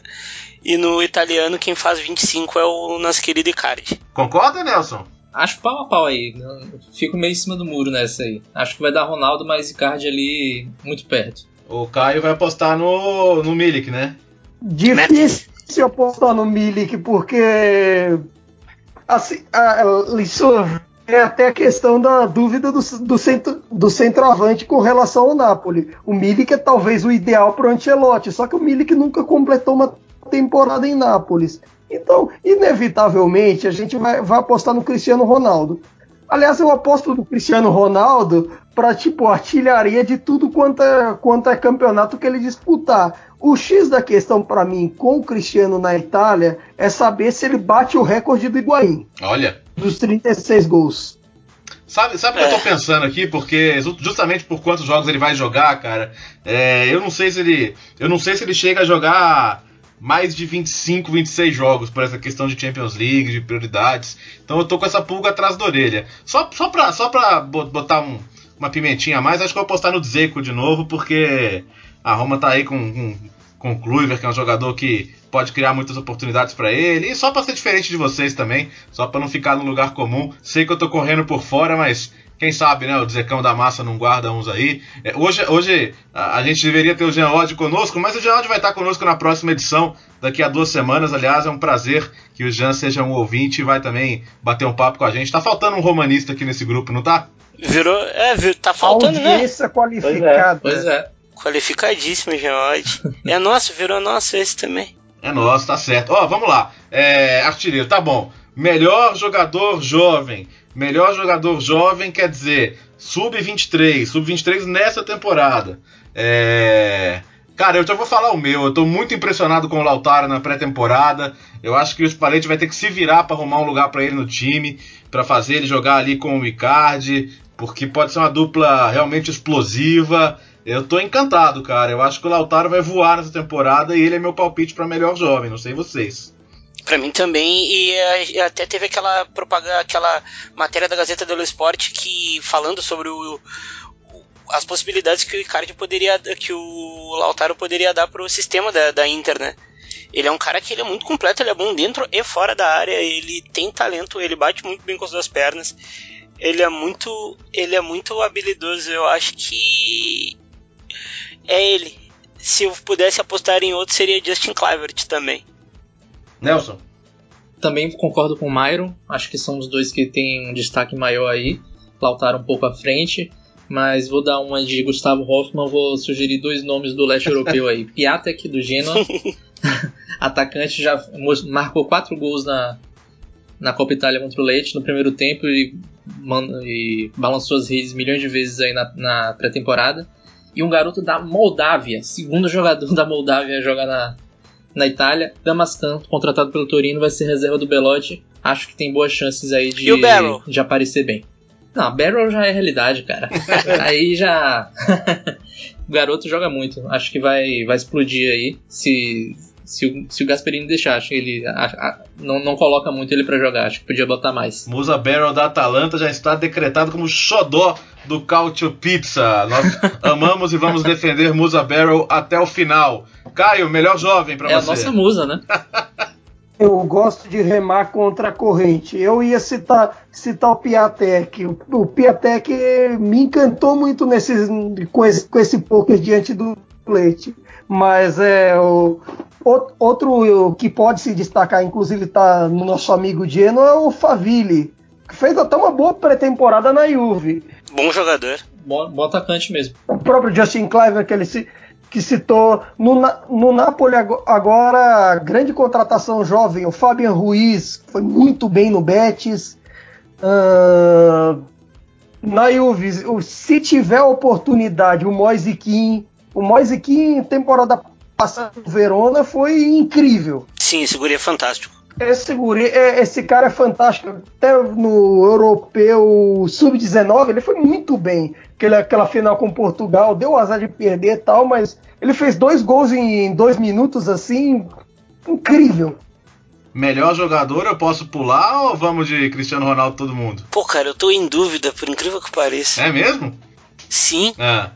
e no italiano quem faz 25 é o nosso querido Icardi. Concorda, Nelson? Acho pau a pau aí. Eu Fico meio em cima do muro nessa aí. Acho que vai dar Ronaldo, mas Icardi ali muito perto. O Caio vai apostar no, no Milik, né? Difícil apostar no Milik, porque assim, a, a- isso é até a questão da dúvida do, do, centro, do centroavante com relação ao Napoli. O Milik é talvez o ideal para o Ancelotti, só que o Milik nunca completou uma temporada em Nápoles. Então, inevitavelmente, a gente vai, vai apostar no Cristiano Ronaldo. Aliás, eu aposto no Cristiano Ronaldo para tipo artilharia de tudo quanto é, quanto é campeonato que ele disputar. O X da questão para mim com o Cristiano na Itália é saber se ele bate o recorde do Higuaín, Olha. Dos 36 gols. Sabe, sabe o que eu tô pensando aqui? Porque ju- justamente por quantos jogos ele vai jogar, cara, é, eu não sei se ele. Eu não sei se ele chega a jogar mais de 25, 26 jogos por essa questão de Champions League, de prioridades. Então eu tô com essa pulga atrás da orelha. Só, só, pra, só pra bo- botar um- uma pimentinha a mais, acho que eu vou apostar no Dzeko de novo, porque a Roma tá aí com, com, com o Kluivert, que é um jogador que pode criar muitas oportunidades pra ele. E só pra ser diferente de vocês também, só pra não ficar no lugar comum. Sei que eu tô correndo por fora, mas quem sabe, né? O Dzecão da Massa não guarda uns aí. É, hoje hoje a, a gente deveria ter o Jean Odd conosco, mas o Jean Odd vai estar conosco na próxima edição, daqui a duas semanas. Aliás, é um prazer que o Jean seja um ouvinte e vai também bater um papo com a gente. Tá faltando um romanista aqui nesse grupo, não tá? Virou. É, vir- tá faltando, né? Audiência qualificada. Pois é. Qualificadíssimo, Geode. É nosso, virou nosso esse também. É nosso, tá certo. Ó, vamos lá. É, artilheiro, tá bom. Melhor jogador jovem. Melhor jogador jovem quer dizer sub-23. Sub-23 nessa temporada. É. Cara, eu já vou falar o meu. Eu tô muito impressionado com o Lautaro na pré-temporada. Eu acho que o Spalletti vai ter que se virar para arrumar um lugar para ele no time, para fazer ele jogar ali com o Icardi, porque pode ser uma dupla realmente explosiva. Eu tô encantado, cara. Eu acho que o Lautaro vai voar nessa temporada e ele é meu palpite para melhor jovem, não sei vocês. Pra mim também, e até teve aquela propaganda, aquela matéria da Gazeta dello Sport que falando sobre o, o- as possibilidades que o Icardi poderia, que o Lautaro poderia dar pro sistema da, da Inter, né? Ele é um cara que ele é muito completo, ele é bom dentro e fora da área, ele tem talento, ele bate muito bem com as duas pernas. Ele é muito, ele é muito habilidoso, eu acho que é ele. Se eu pudesse apostar em outro seria Justin Kluivert também. Nelson. Também concordo com o Myron. Acho que são os dois que têm um destaque maior aí. Lautaro um pouco à frente. Mas vou dar uma de Gustavo Hoffmann. Vou sugerir dois nomes do leste europeu aí. <laughs> Piatek, do Genoa. <laughs> Atacante já marcou quatro gols na, na Copa Itália contra o Leite no primeiro tempo e, man- e balançou as redes milhões de vezes aí na, na pré-temporada. E um garoto da Moldávia, segundo jogador <laughs> da Moldávia a jogar na, na Itália. Damascan, contratado pelo Torino, vai ser reserva do Belotti. Acho que tem boas chances aí de, de aparecer bem. Não, Barrow já é realidade, cara. <laughs> aí já. <laughs> o garoto joga muito. Acho que vai, vai explodir aí. Se, se, o, se o Gasperini deixar, acho que ele a- a- não, não coloca muito ele pra jogar. Acho que podia botar mais. Musa Barrel da Atalanta já está decretado como xodó do Cautio Pizza. Nós <laughs> amamos e vamos defender Musa Barrel até o final. Caio, melhor jovem pra é a você. nossa musa, né? <laughs> eu gosto de remar contra a corrente. Eu ia citar, citar o Piatek. O, o Piatek me encantou muito nesse, com, esse, com esse poker diante do Leite. Mas é o, outro que pode se destacar, inclusive está no nosso amigo Geno, é o Faville, que fez até uma boa pré-temporada na Juve. Bom jogador. Bom, bom atacante mesmo. O próprio Justin Cliver, que ele se, que citou no, no Napoli agora, grande contratação jovem, o Fabian Ruiz, foi muito bem no Betis. Uh, na Juve, se tiver oportunidade, o Moise Kim, o Moise Kim, temporada passada no Verona, foi incrível. Sim, esse guri é fantástico. Esse, guri, é, esse cara é fantástico. Até no europeu sub-19 ele foi muito bem. Aquela, aquela final com Portugal, deu azar de perder e tal, mas ele fez dois gols em dois minutos assim, incrível. Melhor jogador eu posso pular ou vamos de Cristiano Ronaldo todo mundo? Pô, cara, eu tô em dúvida, por incrível que pareça. É mesmo? Sim. Ah.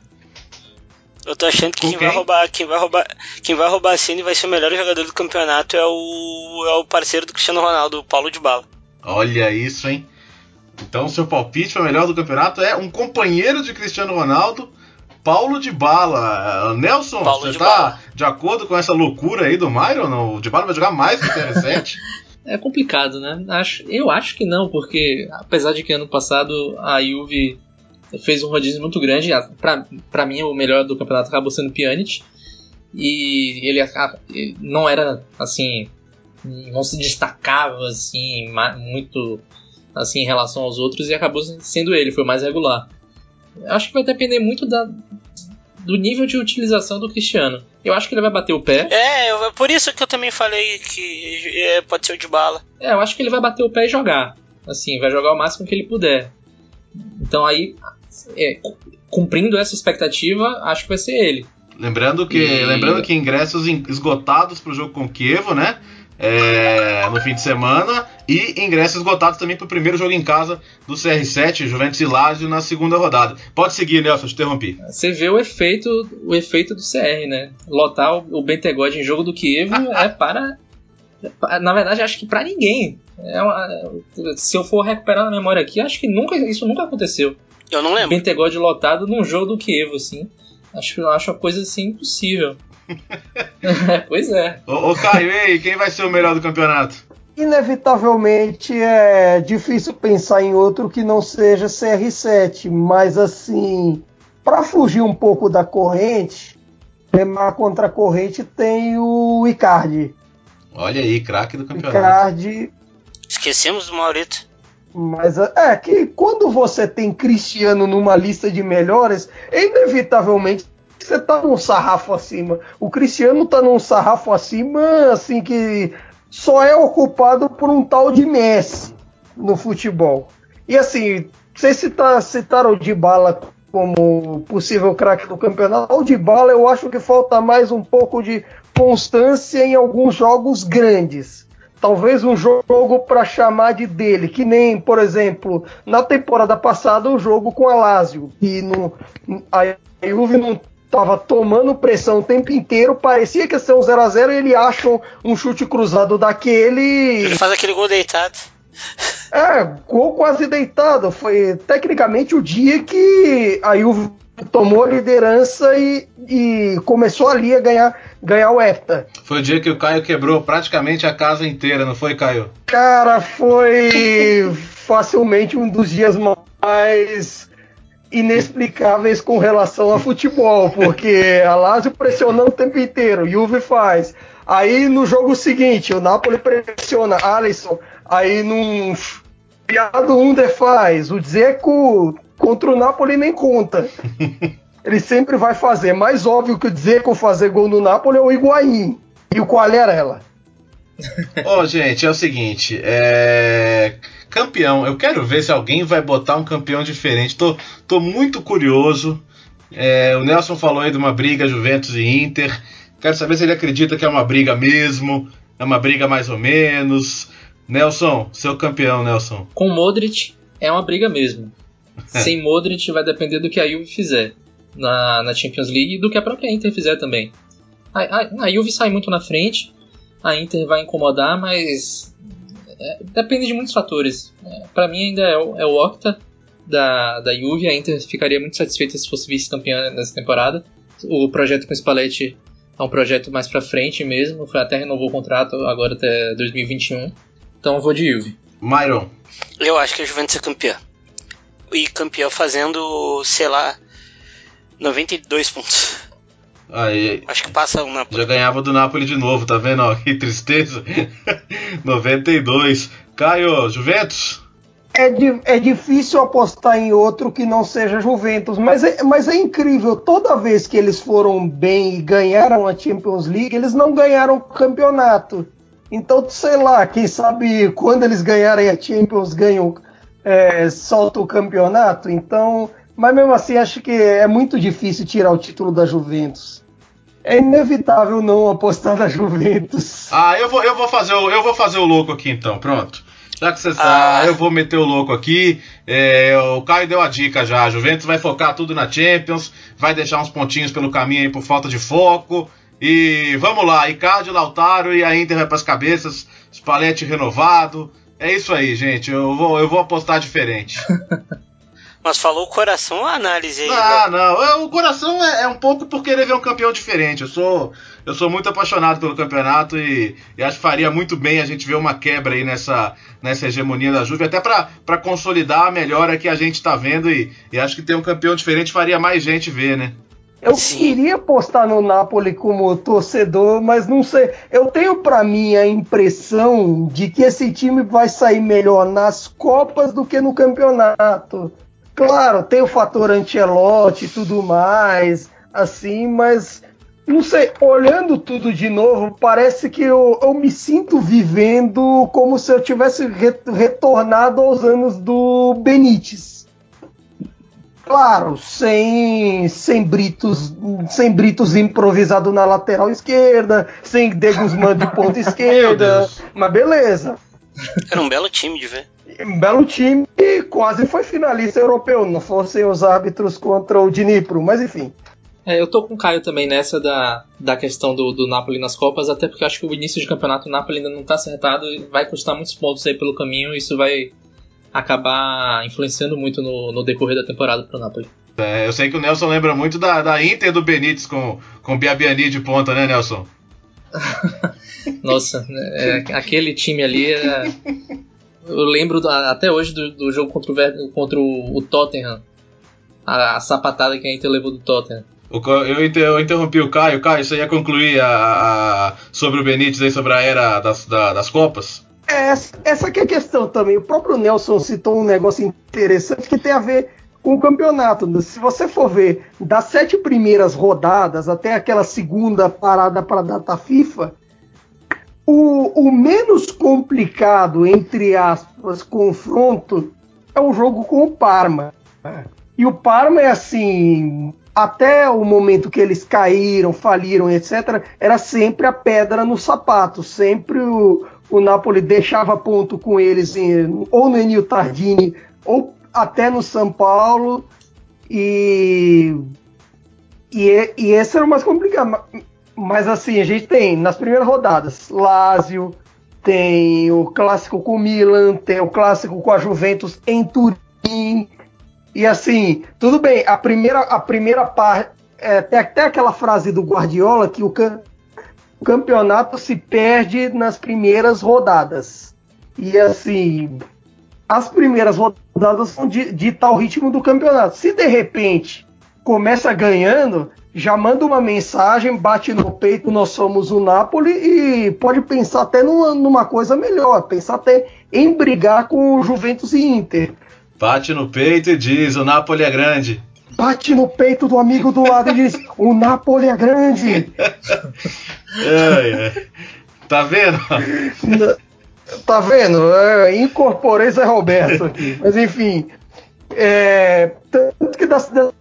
Eu tô achando que quem, quem, vai roubar, quem vai roubar, quem vai roubar a cena e vai ser o melhor jogador do campeonato é o, é o parceiro do Cristiano Ronaldo, o Paulo de Bala. Olha isso, hein? Então, seu palpite para o melhor do campeonato é um companheiro de Cristiano Ronaldo, Paulo de Bala. Nelson, Paulo você de tá Bala. de acordo com essa loucura aí do Myron? Não? O de Bala vai jogar mais que o CR7? <laughs> é complicado, né? Acho, eu acho que não, porque apesar de que ano passado a Juve fez um rodízio muito grande. Para mim, o melhor do campeonato acabou sendo Pjanic. E ele, não era assim, não se destacava assim muito assim em relação aos outros e acabou sendo ele, foi mais regular. Acho que vai depender muito da, do nível de utilização do Cristiano. Eu acho que ele vai bater o pé. É, por isso que eu também falei que é, pode ser o de bala. É, eu acho que ele vai bater o pé e jogar. Assim, vai jogar o máximo que ele puder. Então aí é, cumprindo essa expectativa, acho que vai ser ele. Lembrando que, e... lembrando que ingressos esgotados para o jogo com o Kievo, né? É, no fim de semana e ingressos esgotados também para o primeiro jogo em casa do CR7, Juventus e Lazio, na segunda rodada. Pode seguir, Nelson, te interrompi. Você vê o efeito, o efeito do CR, né? Lotar o, o Bentegode em jogo do Kievo <laughs> é para. Na verdade, acho que para ninguém. É uma, se eu for recuperar na memória aqui, acho que nunca, isso nunca aconteceu. Eu não lembro. Pentagod lotado num jogo do Kievo, assim. Acho, acho uma coisa assim impossível. <laughs> é, pois é. Ô, ô Caio, e aí, quem vai ser o melhor do campeonato? Inevitavelmente é difícil pensar em outro que não seja CR7, mas assim, para fugir um pouco da corrente, remar contra a corrente tem o Icardi. Olha aí, craque do campeonato. Icardi. Esquecemos do Maurito. Mas é que quando você tem Cristiano numa lista de melhores, inevitavelmente você tá num sarrafo acima. O Cristiano tá num sarrafo acima, assim, que só é ocupado por um tal de Messi no futebol. E assim, vocês citar, citaram o Dybala como possível craque do campeonato. O Dybala eu acho que falta mais um pouco de constância em alguns jogos grandes talvez um jogo para chamar de dele, que nem, por exemplo, na temporada passada o jogo com a Lazio, que no, a Juve não estava tomando pressão o tempo inteiro, parecia que ia ser um 0 a 0 e ele acha um chute cruzado daquele. Ele faz aquele gol deitado. É, gol quase deitado. Foi tecnicamente o dia que a Juve tomou a liderança e, e começou ali a ganhar ganhar o hepta. Foi o dia que o Caio quebrou praticamente a casa inteira, não foi, Caio? Cara, foi facilmente um dos dias mais inexplicáveis com relação a futebol, porque a Lazio pressionando o tempo inteiro, Juve faz. Aí no jogo seguinte, o Napoli pressiona Alisson, aí num piado Under faz, o Dzeko contra o Napoli nem conta. <laughs> ele sempre vai fazer. Mais óbvio que o Dzeko fazer gol no Napoli é o Higuaín e o Quagliarella. Ó, <laughs> oh, gente, é o seguinte, é... campeão, eu quero ver se alguém vai botar um campeão diferente. Tô, tô muito curioso. É, o Nelson falou aí de uma briga Juventus e Inter. Quero saber se ele acredita que é uma briga mesmo, é uma briga mais ou menos. Nelson, seu campeão, Nelson. Com Modric é uma briga mesmo. Sem Modric vai depender do que a Juve fizer na, na Champions League e do que a própria Inter fizer também. A, a, a Juve sai muito na frente, a Inter vai incomodar, mas é, depende de muitos fatores. É, para mim ainda é o, é o Octa da, da Juve, a Inter ficaria muito satisfeita se fosse vice-campeã nessa temporada. O projeto com o Spalletti é um projeto mais pra frente mesmo, até renovou o contrato agora até 2021. Então eu vou de Juve. Myron. Eu acho que a Juventus é campeã. E campeã fazendo, sei lá, 92 pontos. Aí, Acho que passa o Napoli. já ganhava do Napoli de novo, tá vendo? Ó, que tristeza. <laughs> 92. Caio, Juventus? É, di- é difícil apostar em outro que não seja Juventus, mas é, mas é incrível. Toda vez que eles foram bem e ganharam a Champions League, eles não ganharam o campeonato. Então, sei lá, quem sabe quando eles ganharem a Champions, ganham, é, solta o campeonato. Então, mas mesmo assim, acho que é muito difícil tirar o título da Juventus. É inevitável não apostar na Juventus. Ah, eu vou, eu vou fazer o, eu vou fazer o louco aqui então, pronto. Já que você sabe, Ah. eu vou meter o louco aqui. É, o Caio deu a dica já. A Juventus vai focar tudo na Champions, vai deixar uns pontinhos pelo caminho aí por falta de foco. E vamos lá, Icardi, Lautaro e a Inter vai pras cabeças. Spalletti renovado. É isso aí, gente. Eu vou, eu vou apostar diferente. <laughs> Mas falou o coração a análise aí. Ah, não. É, O coração é, é um pouco por querer ver um campeão diferente. Eu sou, eu sou muito apaixonado pelo campeonato e, e acho que faria muito bem a gente ver uma quebra aí nessa, nessa hegemonia da Juve, até para consolidar a melhora que a gente tá vendo. E, e acho que ter um campeão diferente faria mais gente ver, né? Eu queria apostar no Napoli como torcedor, mas não sei. Eu tenho pra mim a impressão de que esse time vai sair melhor nas Copas do que no campeonato. Claro, tem o fator Ancelotti e tudo mais, assim, mas não sei, olhando tudo de novo, parece que eu, eu me sinto vivendo como se eu tivesse re- retornado aos anos do Benítez. Claro, sem, sem Britos, sem Britos improvisado na lateral esquerda, sem De Guzmán de ponta <laughs> esquerda, mas beleza. Era um belo time de ver. Um belo time e quase foi finalista europeu, não fossem os árbitros contra o Dnipro, mas enfim. É, eu tô com o Caio também nessa da, da questão do, do Napoli nas Copas, até porque eu acho que o início de campeonato do Napoli ainda não tá acertado e vai custar muitos pontos aí pelo caminho isso vai acabar influenciando muito no, no decorrer da temporada pro Napoli. É, eu sei que o Nelson lembra muito da, da Inter do Benítez com, com Biabiani de ponta, né, Nelson? <laughs> Nossa, é, aquele time ali era. Eu lembro até hoje do, do jogo contra o, contra o, o Tottenham. A, a sapatada que a Inter levou do Tottenham. O Eu, inter- eu interrompi o Caio. Caio, você ia concluir a, a- a- sobre o Benítez aí, sobre a era das, da- das Copas? É, Essa, é a questão também. O próprio Nelson citou um negócio interessante que tem a ver com o campeonato. Se você for ver das sete primeiras rodadas até aquela segunda parada para a data FIFA, o, o menos complicado, entre aspas, confronto é o jogo com o Parma. E o Parma é assim, até o momento que eles caíram, faliram, etc., era sempre a pedra no sapato, sempre o, o Napoli deixava ponto com eles em- ou no Enio Tardini ou até no São Paulo e e, e esse era o mais complicado. Ma- Mas assim, a gente tem nas primeiras rodadas Lazio, tem o clássico com o Milan, tem o clássico com a Juventus em Turim. E assim, tudo bem, a primeira, a primeira parte. É, tem até aquela frase do Guardiola que o campeonato se perde nas primeiras rodadas. E assim, as primeiras rodadas vão di- ditar o ritmo do campeonato. Se de repente começa ganhando, já manda uma mensagem, bate no peito, nós somos o Napoli e pode pensar até numa, numa coisa melhor, pensar até em brigar com o Juventus e Inter. Bate no peito e diz: o Napoli é grande. Bate no peito do amigo do lado e diz: O Napoli é grande. Ai, ai. Tá vendo? Tá vendo? É, incorporei Zé Roberto aqui. Mas enfim. é, tanto que da, da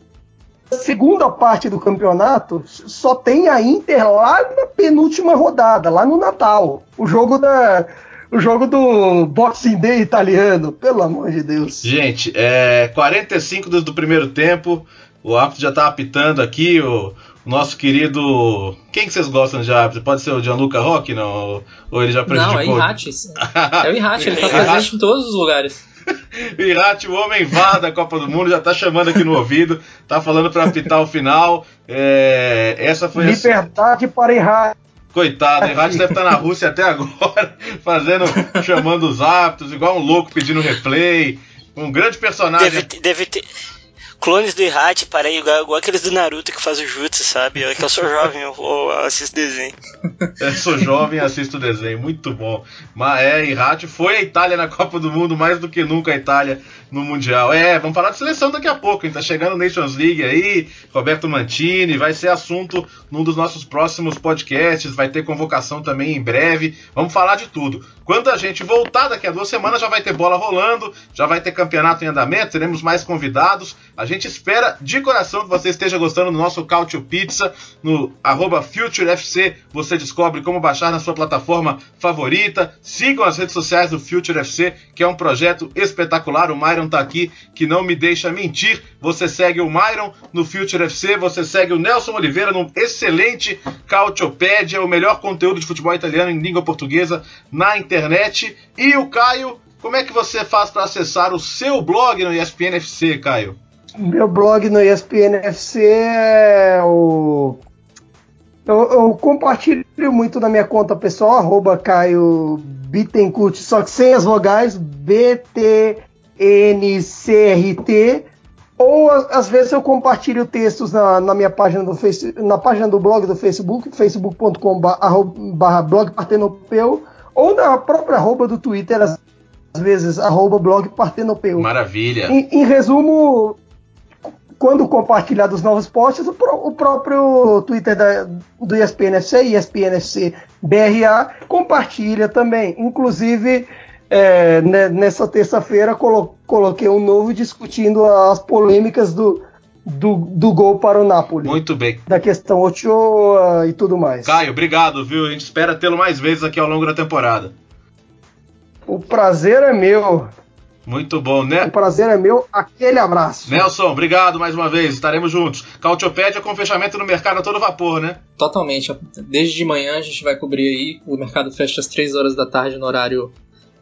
segunda parte do campeonato só tem a Inter lá na penúltima rodada, lá no Natal. O jogo da. O jogo do Boxing Day italiano, pelo amor de Deus. Gente, é 45 do, do primeiro tempo. O árbitro já tá apitando aqui. O, nosso querido. Quem que vocês gostam de árbitro? Pode ser o Gianluca Roque, não? Ou ele já prejudicou? Não, é Irati. É o Irati, ele tá <laughs> presente em todos os lugares. <laughs> Irati, o homem vá da Copa do Mundo, já tá chamando aqui no ouvido, tá falando para apitar o final. É, essa foi Liberdade a... para Irati. Coitado, Irati deve estar na Rússia até agora, <laughs> fazendo, chamando os árbitros, igual um louco pedindo replay. Um grande personagem. Deve, deve ter clones do Ihat, parei igual, igual aqueles do Naruto que faz o jutsu, sabe? É que eu sou jovem, eu, eu assisto desenho. <laughs> Eu sou jovem e assisto desenho, muito bom. Mas é, Ihat foi a Itália na Copa do Mundo, mais do que nunca a Itália no Mundial. É, vamos falar de seleção daqui a pouco, hein? Tá chegando Nations League aí, Roberto Mantini, vai ser assunto num dos nossos próximos podcasts, vai ter convocação também em breve. Vamos falar de tudo. Quando a gente voltar daqui a duas semanas, já vai ter bola rolando, já vai ter campeonato em andamento, teremos mais convidados. A gente espera de coração que você esteja gostando do nosso Cautio Pizza no FutureFC. Você descobre como baixar na sua plataforma favorita. Sigam as redes sociais do Future FC, que é um projeto espetacular. O Myron tá aqui, que não me deixa mentir. Você segue o Myron no Future FC, você segue o Nelson Oliveira no excelente Cautiopédia, o melhor conteúdo de futebol italiano em língua portuguesa na internet. E o Caio, como é que você faz para acessar o seu blog no ESPN FC, Caio? Meu blog no ESPN FC é o. Eu, eu, compartilho muito na minha conta pessoal, arroba Caio Bittencourt, só que sem as vogais, B-T-N-C-R-T. Ou às vezes eu compartilho textos na, na minha página do face, na página do blog do Facebook, facebook.com.br blog partenopeu ou na própria arroba do Twitter, às vezes, arroba blog Partenopeu. Maravilha. Em, em resumo, quando compartilhar dos novos posts, o, o próprio Twitter da, do ESPNFC, ESPNFC BRA, compartilha também. Inclusive, é, nessa terça-feira, colo coloquei um novo discutindo as polêmicas do, do, do gol para o Napoli. Muito bem. Da questão Ochoa e tudo mais. Caio, obrigado, viu? A gente espera tê-lo mais vezes aqui ao longo da temporada. O prazer é meu. Muito bom, né? O prazer é meu. Aquele abraço. Nelson, obrigado mais uma vez. Estaremos juntos. Cautiopédia com fechamento no mercado a todo vapor, né? Totalmente. Desde de manhã a gente vai cobrir aí. O mercado fecha às 3 horas da tarde no horário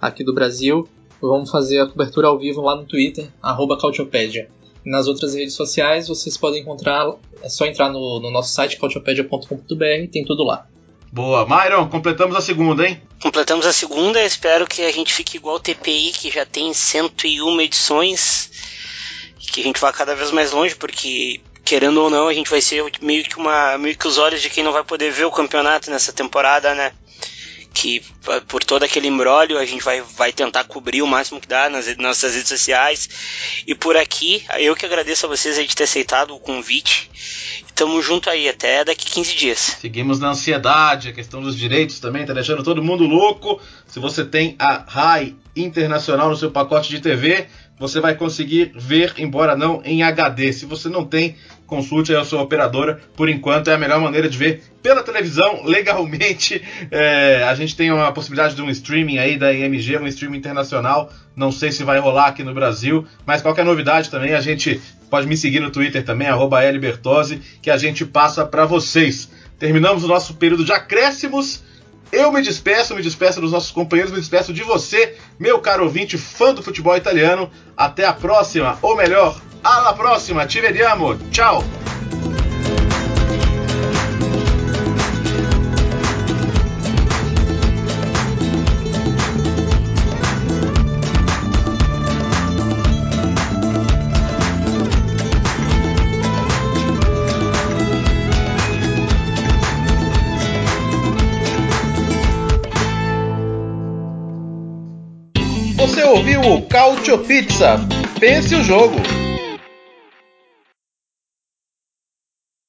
aqui do Brasil. Vamos fazer a cobertura ao vivo lá no Twitter, arroba Cautiopédia. Nas outras redes sociais vocês podem encontrar, é só entrar no, no nosso site cautiopedia.com.br, tem tudo lá. Boa. Myron, completamos a segunda, hein? Completamos a segunda, espero que a gente fique igual o TPI, que já tem 101 edições, que a gente vá cada vez mais longe, porque querendo ou não, a gente vai ser meio que uma meio que os olhos de quem não vai poder ver o campeonato nessa temporada, né? Que por todo aquele embrólio a gente vai, vai tentar cobrir o máximo que dá nas nossas redes sociais. E por aqui, eu que agradeço a vocês de ter aceitado o convite. Tamo junto aí até daqui 15 dias. Seguimos na ansiedade, a questão dos direitos também tá deixando todo mundo louco. Se você tem a RAI Internacional no seu pacote de TV, você vai conseguir ver, embora não em HD. Se você não tem, consulte a sua operadora. Por enquanto é a melhor maneira de ver pela televisão, <laughs> legalmente. É, a gente tem uma possibilidade de um streaming aí da IMG, um streaming internacional. Não sei se vai rolar aqui no Brasil, mas qualquer novidade também a gente pode me seguir no Twitter também, @lbertose, que a gente passa para vocês. Terminamos o nosso período de acréscimos. Eu me despeço, me despeço dos nossos companheiros, me despeço de você, meu caro ouvinte, fã do futebol italiano. Até a próxima, ou melhor, alla próxima, ci vediamo, tchau! O Cautio Pizza? Pense o jogo!